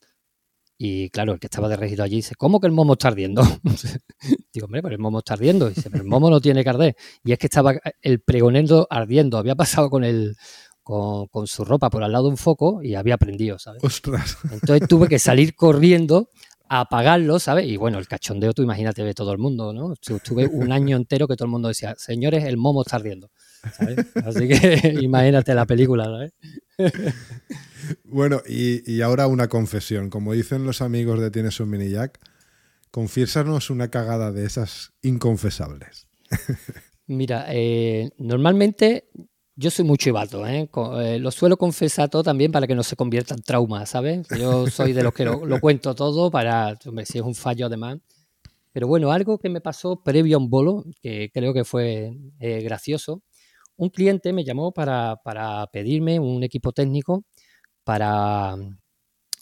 Y claro, el que estaba de regidor allí dice, ¿cómo que el momo está ardiendo? [LAUGHS] Digo, hombre, pero el momo está ardiendo. dice, pero el momo no tiene que arder. Y es que estaba el pregonero ardiendo. Había pasado con el, con, su ropa por al lado de un foco y había prendido, ¿sabes? Ostras. Entonces tuve que salir [LAUGHS] corriendo a apagarlo, ¿sabes? Y bueno, el cachondeo, tú imagínate de todo el mundo, ¿no? Estuve un año entero que todo el mundo decía, señores, el momo está ardiendo. ¿sabes? Así que [LAUGHS] imagínate la película, ¿sabes? Bueno, y, ahora una confesión. Como dicen los amigos de Tienes un mini jack, confiésanos una cagada de esas inconfesables. [LAUGHS] Mira, eh, normalmente yo soy muy chivato, ¿eh? ¿eh? lo suelo confesar todo también para que no se convierta en trauma, ¿sabes? Yo soy de los que [LAUGHS] lo, cuento todo para, hombre, si es un fallo además. Pero bueno, algo que me pasó previo a un bolo, que creo que fue eh, gracioso, un cliente me llamó para, para pedirme un equipo técnico para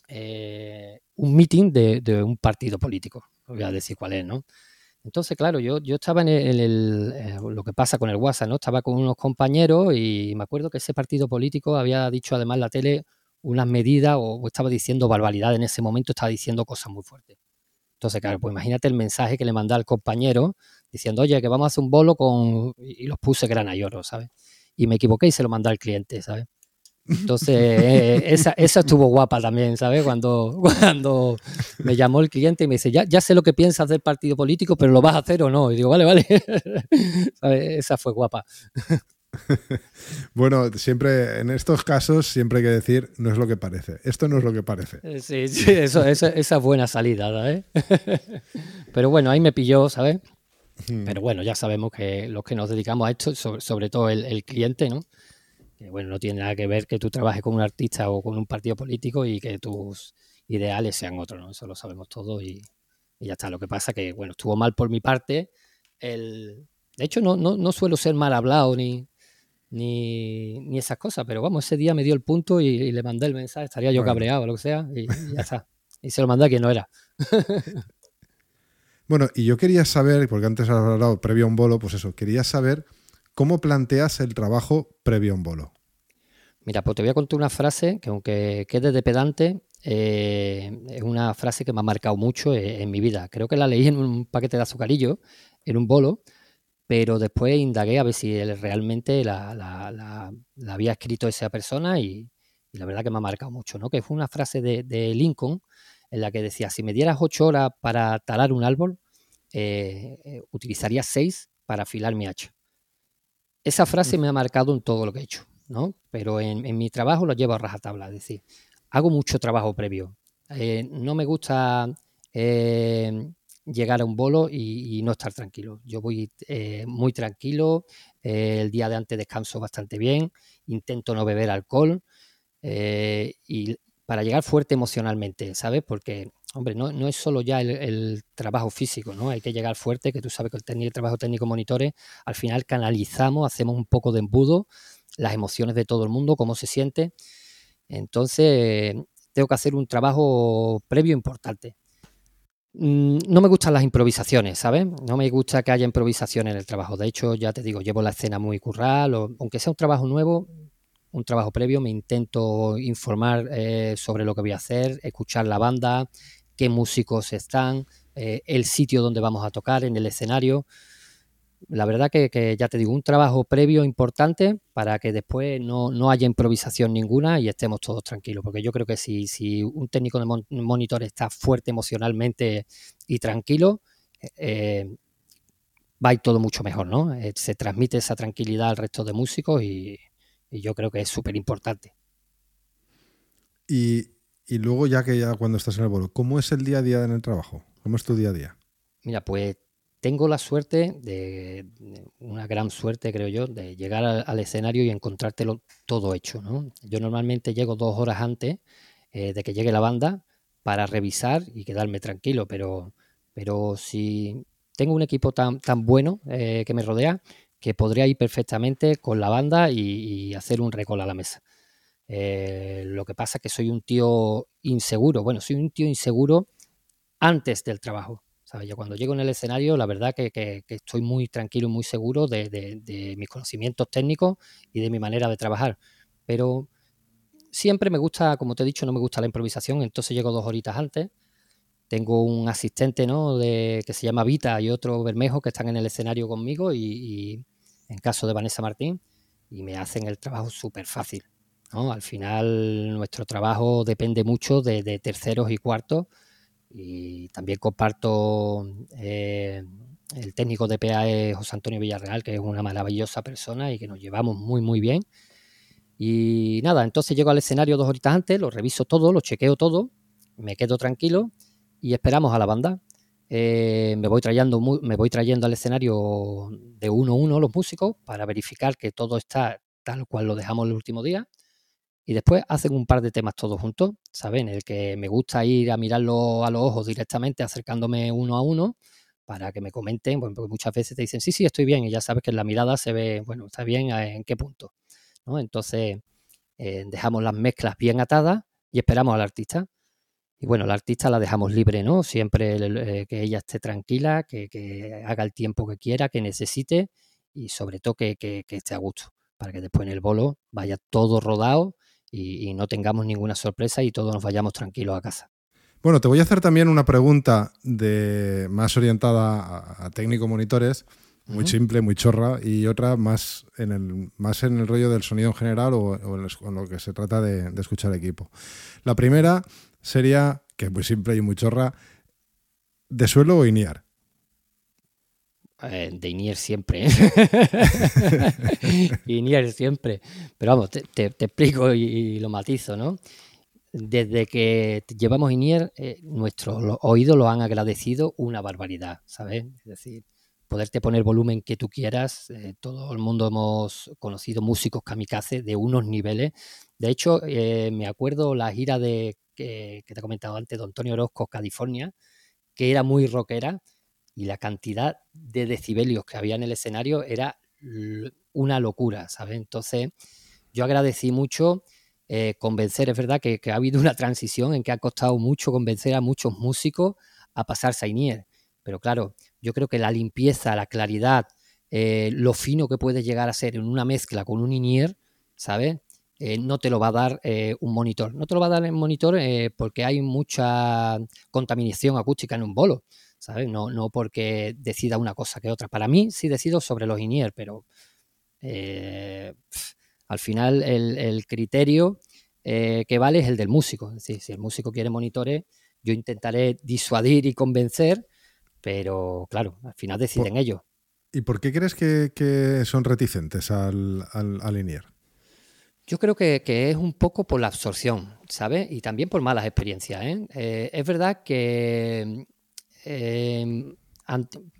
eh, un meeting de, un partido político. voy a decir cuál es, ¿no? Entonces, claro, yo, yo estaba en, el, eh, lo que pasa con el WhatsApp, ¿no? Estaba con unos compañeros y me acuerdo que ese partido político había dicho además la tele unas medidas o, estaba diciendo barbaridad en ese momento, estaba diciendo cosas muy fuertes. Entonces, claro, pues imagínate el mensaje que le mandé al compañero diciendo, oye, que vamos a hacer un bolo con... y los puse grana y oro, ¿sabes? Y me equivoqué y se lo mandé al cliente, ¿sabes? Entonces, eh, esa, esa, estuvo guapa también, ¿sabes? Cuando, [LAUGHS] cuando me llamó el cliente y me dice, ya, ya sé lo que piensas del partido político, pero ¿lo vas a hacer o no? Y digo, vale, vale. [LAUGHS] Esa fue guapa. [LAUGHS] Bueno, siempre en estos casos siempre hay que decir no es lo que parece. Esto no es lo que parece. Eh, sí, sí, eso, esa, esa buena salida, ¿sabes? Pero bueno, ahí me pilló, ¿sabes? Hmm. Pero bueno, ya sabemos que los que nos dedicamos a esto, sobre, todo el, el cliente, ¿no? Bueno, no tiene nada que ver que tú trabajes con un artista o con un partido político y que tus ideales sean otros, ¿no? Eso lo sabemos todos y, ya está. Lo que pasa que, bueno, estuvo mal por mi parte. El, de hecho, no, no, suelo ser mal hablado ni, ni, esas cosas, pero vamos, ese día me dio el punto y, le mandé el mensaje, estaría yo cabreado o lo que sea, y, ya está. Y se lo mandé a quien no era. [LAUGHS] bueno, y yo quería saber, porque antes has hablado previo a un bolo, pues eso, quería saber ¿Cómo planteas el trabajo previo a un bolo? Mira, pues te voy a contar una frase que aunque quede de pedante, eh, es una frase que me ha marcado mucho en, mi vida. Creo que la leí en un paquete de azucarillo, en un bolo, pero después indagué a ver si realmente la, había escrito esa persona y, la verdad que me ha marcado mucho, ¿no? Que fue una frase de, Lincoln en la que decía, si me dieras ocho horas para talar un árbol, eh, utilizaría seis para afilar mi hacha. Esa frase me ha marcado en todo lo que he hecho, ¿no? Pero en, mi trabajo lo llevo a rajatabla, es decir, hago mucho trabajo previo. Eh, no me gusta eh, llegar a un bolo y, no estar tranquilo. Yo voy eh, muy tranquilo, el día de antes descanso bastante bien, intento no beber alcohol y para llegar fuerte emocionalmente, ¿sabes? Porque hombre, no, no es solo ya el, trabajo físico, ¿no? Hay que llegar fuerte, que tú sabes que el, el trabajo técnico monitores, al final canalizamos, hacemos un poco de embudo, las emociones de todo el mundo, cómo se siente. Entonces, tengo que hacer un trabajo previo importante. Mm, no me gustan las improvisaciones, ¿sabes? No me gusta que haya improvisación en el trabajo. De hecho, ya te digo, llevo la escena muy curral, o, aunque sea un trabajo nuevo, un trabajo previo, me intento informar eh, sobre lo que voy a hacer, escuchar la banda, qué músicos están, eh, el sitio donde vamos a tocar, en el escenario. La verdad que, ya te digo, un trabajo previo importante para que después no, haya improvisación ninguna y estemos todos tranquilos. Porque yo creo que si, si un técnico de monitor está fuerte emocionalmente y tranquilo, eh, va a ir todo mucho mejor, ¿no? se transmite esa tranquilidad al resto de músicos y, y yo creo que es súper importante. Y, luego ya que ya cuando estás en el vuelo, ¿cómo es el día a día en el trabajo? ¿Cómo es tu día a día? Mira, pues tengo la suerte de, una gran suerte creo yo, de llegar al, escenario y encontrártelo todo hecho. ¿no? Yo normalmente llego dos horas antes eh, de que llegue la banda para revisar y quedarme tranquilo, pero, pero si tengo un equipo tan, tan bueno eh, que me rodea, que podría ir perfectamente con la banda y, hacer un recol a la mesa. Eh, lo que pasa es que soy un tío inseguro. Bueno, soy un tío inseguro antes del trabajo. ¿sabes? Yo cuando llego en el escenario, la verdad que, estoy muy tranquilo y muy seguro de, mis conocimientos técnicos y de mi manera de trabajar. Pero siempre me gusta, como te he dicho, no me gusta la improvisación, entonces llego dos horitas antes. Tengo un asistente ¿no? de, que se llama Vita y otro Bermejo que están en el escenario conmigo y en caso de Vanessa Martín, y me hacen el trabajo súper fácil. Al final nuestro trabajo depende mucho de, terceros y cuartos y también comparto eh, el técnico de PA es José Antonio Villarreal, que es una maravillosa persona y que nos llevamos muy muy bien. Y nada, entonces llego al escenario dos horitas antes, lo reviso todo, lo chequeo todo, me quedo tranquilo y esperamos a la banda. Eh, me, voy trayendo, me voy trayendo al escenario de uno a uno los músicos para verificar que todo está tal cual lo dejamos el último día. Y después hacen un par de temas todos juntos, ¿saben? El que me gusta ir a mirarlo a los ojos directamente, acercándome uno a uno, para que me comenten, porque muchas veces te dicen, sí, sí, estoy bien, y ya sabes que en la mirada se ve, bueno, está bien, ¿en qué punto? ¿no? Entonces, eh, dejamos las mezclas bien atadas y esperamos al artista. Y bueno, la artista la dejamos libre, ¿no? Siempre eh, que ella esté tranquila, que, haga el tiempo que quiera, que necesite y sobre todo que, esté a gusto, para que después en el bolo vaya todo rodado y, no tengamos ninguna sorpresa y todos nos vayamos tranquilos a casa. Bueno, te voy a hacer también una pregunta de, más orientada a, técnico monitores, muy simple, muy chorra, y otra más en el, más en el rollo del sonido en general o, en, lo que se trata de, de escuchar equipo. La primera sería, que es muy simple y muy chorra, ¿de suelo o INIAR? Eh, de INIAR siempre. ¿eh? [LAUGHS] INIAR siempre. Pero vamos, te, explico y, lo matizo, ¿no? Desde que llevamos INIAR, eh, nuestros oídos lo han agradecido una barbaridad, ¿sabes? Es decir, poderte poner volumen que tú quieras. todo el mundo hemos conocido músicos kamikaze de unos niveles. De hecho, me acuerdo la gira de que, te he comentado antes, de Antonio Orozco, California, que era muy rockera y la cantidad de decibelios que había en el escenario era una locura, ¿sabes? Entonces, yo agradecí mucho eh, convencer, es verdad que, ha habido [LAUGHS] una transición en que ha costado mucho convencer a muchos músicos a pasarse a INIER, pero claro, yo creo que la limpieza, la claridad, eh, lo fino que puede llegar a ser en una mezcla con un INIER, ¿sabes? Eh, no te lo va a dar un monitor. No te lo va a dar el monitor porque hay mucha contaminación acústica en un bolo, ¿sabes? No, no porque decida una cosa que otra. Para mí sí decido sobre los INIER, pero al final el, criterio que vale es el del músico. Es decir, si el músico quiere monitores, yo intentaré disuadir y convencer, pero claro, al final deciden ellos. ¿Y por qué crees que, son reticentes al, al, al INIER? Yo creo que, es un poco por la absorción, ¿sabes? Y también por malas experiencias. ¿eh? eh es verdad que em,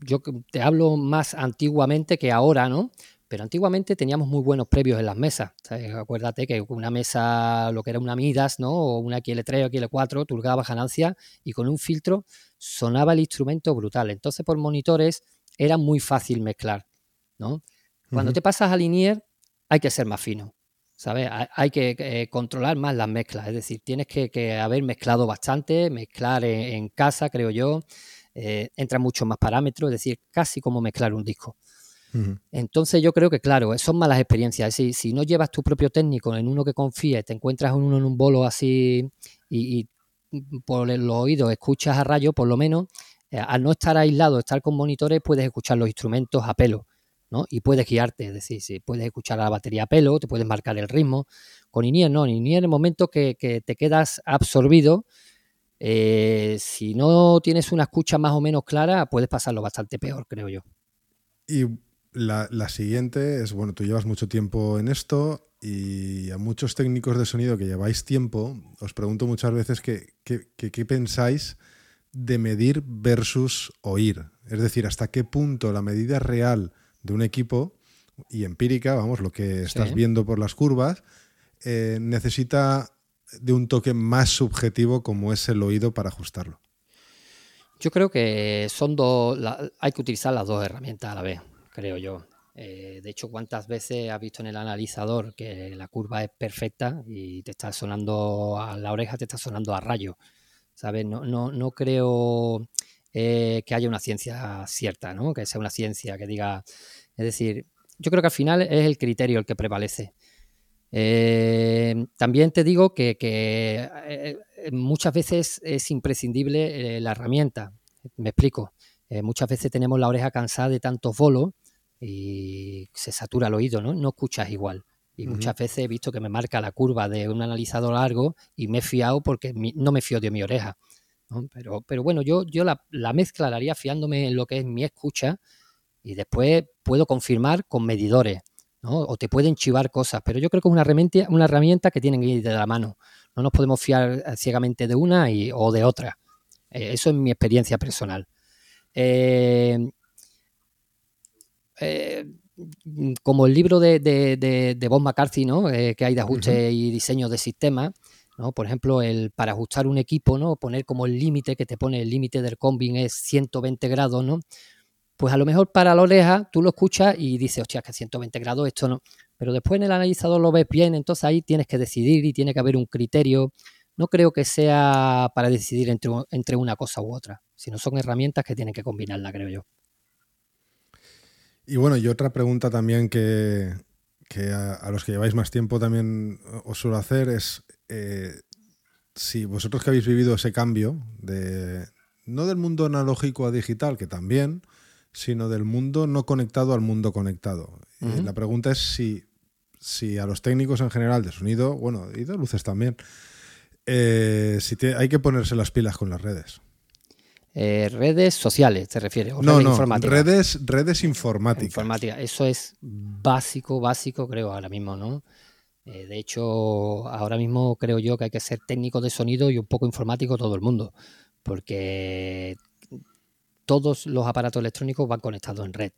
yo te hablo más antiguamente que ahora, ¿no? Pero antiguamente teníamos muy buenos previos en las mesas. Acuérdate que una mesa, lo que era una Midas, ¿no? O una QL3 o QL4, turgaba ganancia y con un filtro sonaba el instrumento brutal. Entonces, por monitores era muy fácil mezclar, ¿no? Cuando te pasas a Linier, hay que ser más fino. ¿sabes? Hay que eh, controlar más las mezclas, es decir, tienes que, haber mezclado bastante, mezclar en, casa, creo yo, eh, entran muchos más parámetros, es decir, casi como mezclar un disco. Entonces yo creo que, claro, son malas experiencias. Es decir, si no llevas tu propio técnico en uno que confíes, te encuentras en uno en un bolo así y, por los oídos escuchas a rayo, por lo menos, eh, al no estar aislado, estar con monitores, puedes escuchar los instrumentos a pelo. ¿no? Y puedes guiarte, es decir, si puedes escuchar la batería a pelo, te puedes marcar el ritmo. Con Inier no, Inier en el momento que, te quedas absorbido, eh, si no tienes una escucha más o menos clara, puedes pasarlo bastante peor, creo yo. Y la, siguiente es, bueno, tú llevas mucho tiempo en esto y a muchos técnicos de sonido que lleváis tiempo, os pregunto muchas veces qué pensáis de medir versus oír. Es decir, hasta qué punto la medida real de un equipo y empírica, vamos, lo que estás viendo por las curvas, eh, necesita de un toque más subjetivo como es el oído para ajustarlo. Yo creo que son dos, hay que utilizar las dos herramientas a la vez, creo yo. Eh, de hecho, ¿cuántas veces has visto en el analizador que la curva es perfecta y te está sonando a la oreja, te está sonando a rayo? ¿Sabes? No, no, no creo eh, que haya una ciencia cierta, ¿no? que sea una ciencia que diga. Es decir, yo creo que al final es el criterio el que prevalece. Eh, también te digo que, eh, muchas veces es imprescindible la herramienta. Me explico. muchas veces tenemos la oreja cansada de tantos bolos y se satura el oído, ¿no? No escuchas igual. Y muchas veces he visto que me marca la curva de un analizador largo y me he fiado porque no me fío de mi oreja. Pero, pero bueno, yo, yo la, la mezcla la haría fiándome en lo que es mi escucha y después puedo confirmar con medidores, ¿no? O te pueden chivar cosas, pero yo creo que es una herramienta, una herramienta que tienen que ir de la mano. No nos podemos fiar eh, ciegamente de una y, o de otra. Eh, eso es mi experiencia personal. Eh, como el libro de, de, de, Bob McCarthy, ¿no? que hay de ajuste y diseño de sistemas, ¿no? Por ejemplo, el, para ajustar un equipo, ¿no? Poner como el límite que te pone el límite del combing es 120 grados, ¿no? Pues a lo mejor para la oreja tú lo escuchas y dices, hostia, que 120 grados esto no. Pero después en el analizador lo ves bien, entonces ahí tienes que decidir y tiene que haber un criterio. No creo que sea para decidir entre, entre una cosa u otra, sino son herramientas que tienen que combinarla, creo yo. Y bueno, y otra pregunta también que, a, los que lleváis más tiempo también os suelo hacer es eh, si vosotros que habéis vivido ese cambio de no del mundo analógico a digital, que también, sino del mundo no conectado al mundo conectado. la pregunta es si, si a los técnicos en general de sonido, bueno, y de luces también, eh, si hay que ponerse las pilas con las redes. Eh, redes sociales, ¿te refieres? no, no, redes, redes informáticas. Informática. Eso es básico, básico, creo, ahora mismo, ¿no? Eh, de hecho, ahora mismo creo yo que hay que ser técnico de sonido y un poco informático todo el mundo, porque todos los aparatos electrónicos van conectados en red.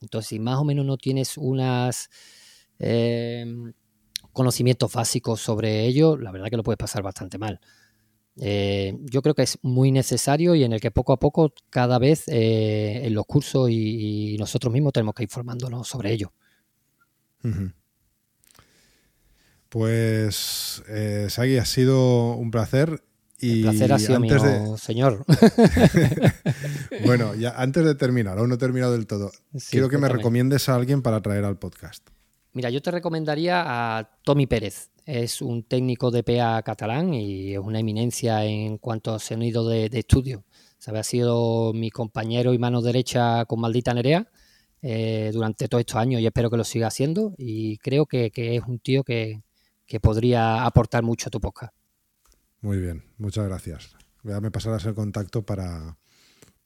Entonces, si más o menos no tienes unos em, conocimientos básicos sobre ello, la verdad que lo puedes pasar bastante mal. Eh, yo creo que es muy necesario y en el que poco a poco, cada vez eh, en los cursos y, nosotros mismos tenemos que ir informándonos sobre ello. Pues, eh, ha sido un placer. Y El placer ha sido mío, de... señor. [LAUGHS] bueno, ya antes de terminar, aún no he terminado del todo, quiero que me recomiendes a alguien para traer al podcast. Mira, yo te recomendaría a Tommy Pérez. Es un técnico de PA catalán y es una eminencia en cuanto a sonido de, estudio. ¿Sabe? Ha sido mi compañero y mano derecha con Maldita Nerea eh, durante todos estos años y espero que lo siga haciendo. Y creo que es un tío que, que podría aportar mucho a tu podcast. Muy bien, muchas gracias. Ya me pasarás el contacto para,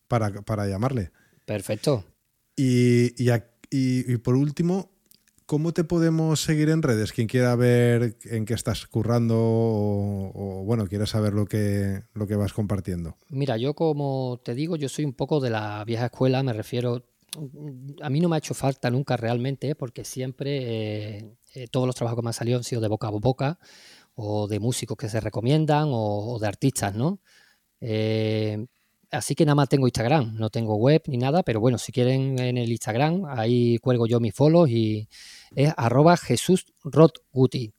para, llamarle. Perfecto. Y, y, por último, ¿cómo te podemos seguir en redes? Quien quiera ver en qué estás currando o, bueno, quiere saber lo que, lo que vas compartiendo. Mira, yo como te digo, yo soy un poco de la vieja escuela, me refiero, a mí no me ha hecho falta nunca realmente, porque siempre eh, eh, todos los trabajos que me han salido han sido de boca a boca, o de músicos que se recomiendan, o, de artistas, ¿no? Eh, así que nada más tengo Instagram, no tengo web ni nada, pero bueno, si quieren en el Instagram, ahí cuelgo yo mis follows y es arroba Jesús Rodguti.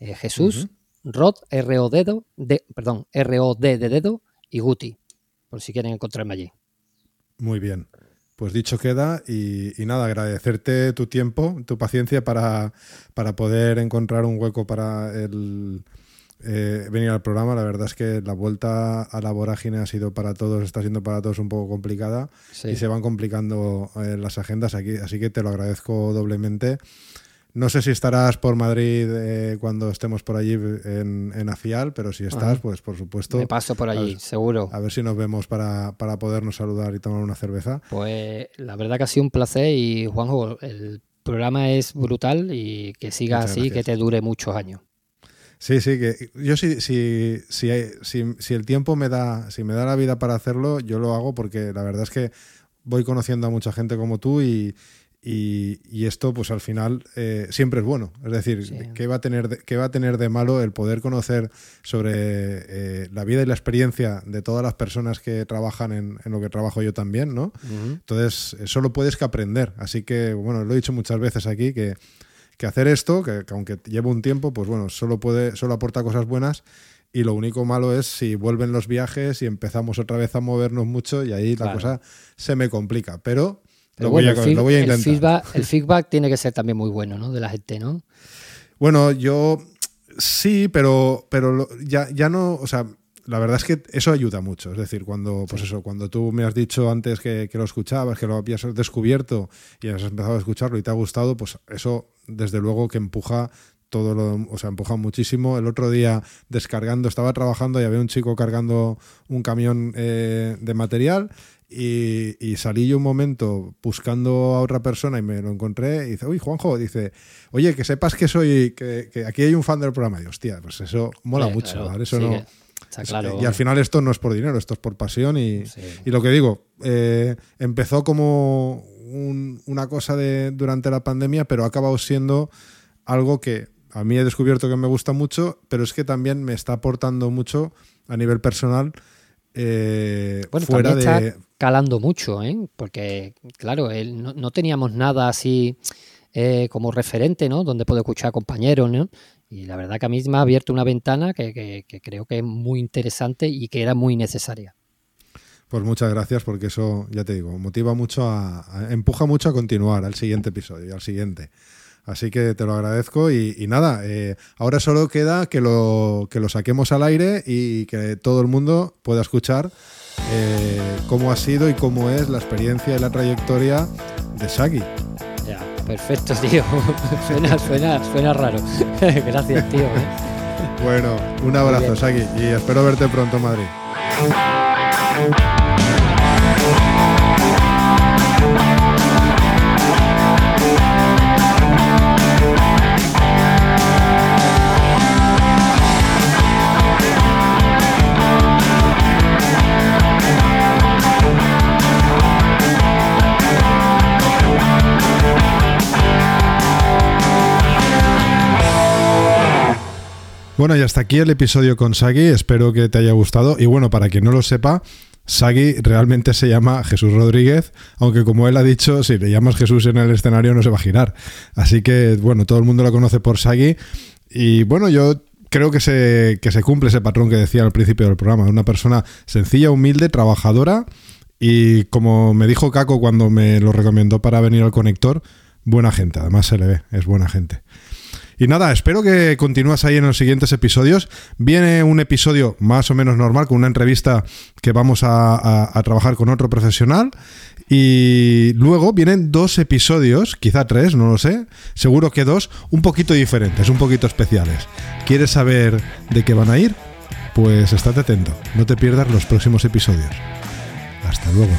Eh, Jesús Rod, R-O dedo, de, perdón, R-O-D de dedo y Guti, por si quieren encontrarme allí. Muy bien. Pues dicho queda y, nada, agradecerte tu tiempo, tu paciencia para, para poder encontrar un hueco para el, eh, venir al programa. La verdad es que la vuelta a la vorágine ha sido para todos, está siendo para todos un poco complicada y se van complicando eh, las agendas aquí, así que te lo agradezco doblemente. No sé si estarás por Madrid eh, cuando estemos por allí en, en Afial, pero si estás, pues por supuesto. Me paso por allí, seguro. A ver si nos vemos para, para, podernos saludar y tomar una cerveza. Pues la verdad que ha sido un placer y Juanjo, el programa es brutal y que siga así, que te dure muchos años. Sí, sí, que yo sí, sí, sí, si, si, el tiempo me da, si me da la vida para hacerlo, yo lo hago porque la verdad es que voy conociendo a mucha gente como tú y, y, esto, pues al final, eh, siempre es bueno. Es decir, ¿qué, va a tener de, ¿qué va a tener de malo el poder conocer sobre eh, la vida y la experiencia de todas las personas que trabajan en, lo que trabajo yo también, ¿no? Entonces, solo puedes que aprender. Así que, bueno, lo he dicho muchas veces aquí, que, que hacer esto, que, aunque lleva un tiempo, pues bueno, solo, puede, solo aporta cosas buenas. Y lo único malo es si vuelven los viajes y empezamos otra vez a movernos mucho y ahí la cosa se me complica. Pero lo, voy a, intentar. El feedback, tiene que ser también muy bueno, ¿no? De la gente, ¿no? Bueno, yo sí, pero, pero ya, ya no, o sea, la verdad es que eso ayuda mucho. Es decir, cuando, pues eso, cuando tú me has dicho antes que, lo escuchabas, que lo habías descubierto y has empezado a escucharlo y te ha gustado, pues eso desde luego que empuja todo lo, o sea, empuja muchísimo. El otro día descargando, estaba trabajando y había un chico cargando un camión eh, de material y, salí yo un momento buscando a otra persona y me lo encontré y dice, uy, Juanjo, dice, oye, que sepas que soy, que, aquí hay un fan del programa. Y hostia, pues eso mola mucho, Eso no... y al final esto no es por dinero, esto es por pasión y, lo que digo, eh, empezó como una cosa de durante la pandemia, pero ha acabado siendo algo que a mí he descubierto que me gusta mucho, pero es que también me está aportando mucho a nivel personal eh, bueno, fuera de calando mucho, ¿eh? porque claro, no, teníamos nada así eh, como referente, ¿no? Donde puedo escuchar compañeros, ¿no? Y la verdad que a mí me ha abierto una ventana que, creo que es muy interesante y que era muy necesaria. Pues muchas gracias porque eso, ya te digo, motiva mucho a, empuja mucho a continuar al siguiente episodio y al siguiente. Así que te lo agradezco y, nada, eh, ahora solo queda que lo, que lo saquemos al aire y que todo el mundo pueda escuchar eh, cómo ha sido y cómo es la experiencia y la trayectoria de Sagi. Ya, perfecto, tío. [LAUGHS] suena, suena, suena raro. [LAUGHS] Gracias, tío. ¿eh? Bueno, un abrazo, Sagi, y espero verte pronto en Madrid. Bueno, y hasta aquí el episodio con Sagi. Espero que te haya gustado. Y bueno, para quien no lo sepa, Sagi realmente se llama Jesús Rodríguez, aunque como él ha dicho, si le llamas Jesús en el escenario no se va a girar. Así que, bueno, todo el mundo lo conoce por Sagi. Y bueno, yo creo que se, que se cumple ese patrón que decía al principio del programa. Una persona sencilla, humilde, trabajadora. Y como me dijo Caco cuando me lo recomendó para venir al conector, buena gente. Además se le ve, es buena gente. Y nada, espero que continúes ahí en los siguientes episodios. Viene un episodio más o menos normal, con una entrevista que vamos a, trabajar con otro profesional. Y luego vienen dos episodios, quizá tres, no lo sé, seguro que dos, un poquito diferentes, un poquito especiales. ¿Quieres saber de qué van a ir? Pues estate atento, no te pierdas los próximos episodios. Hasta luego.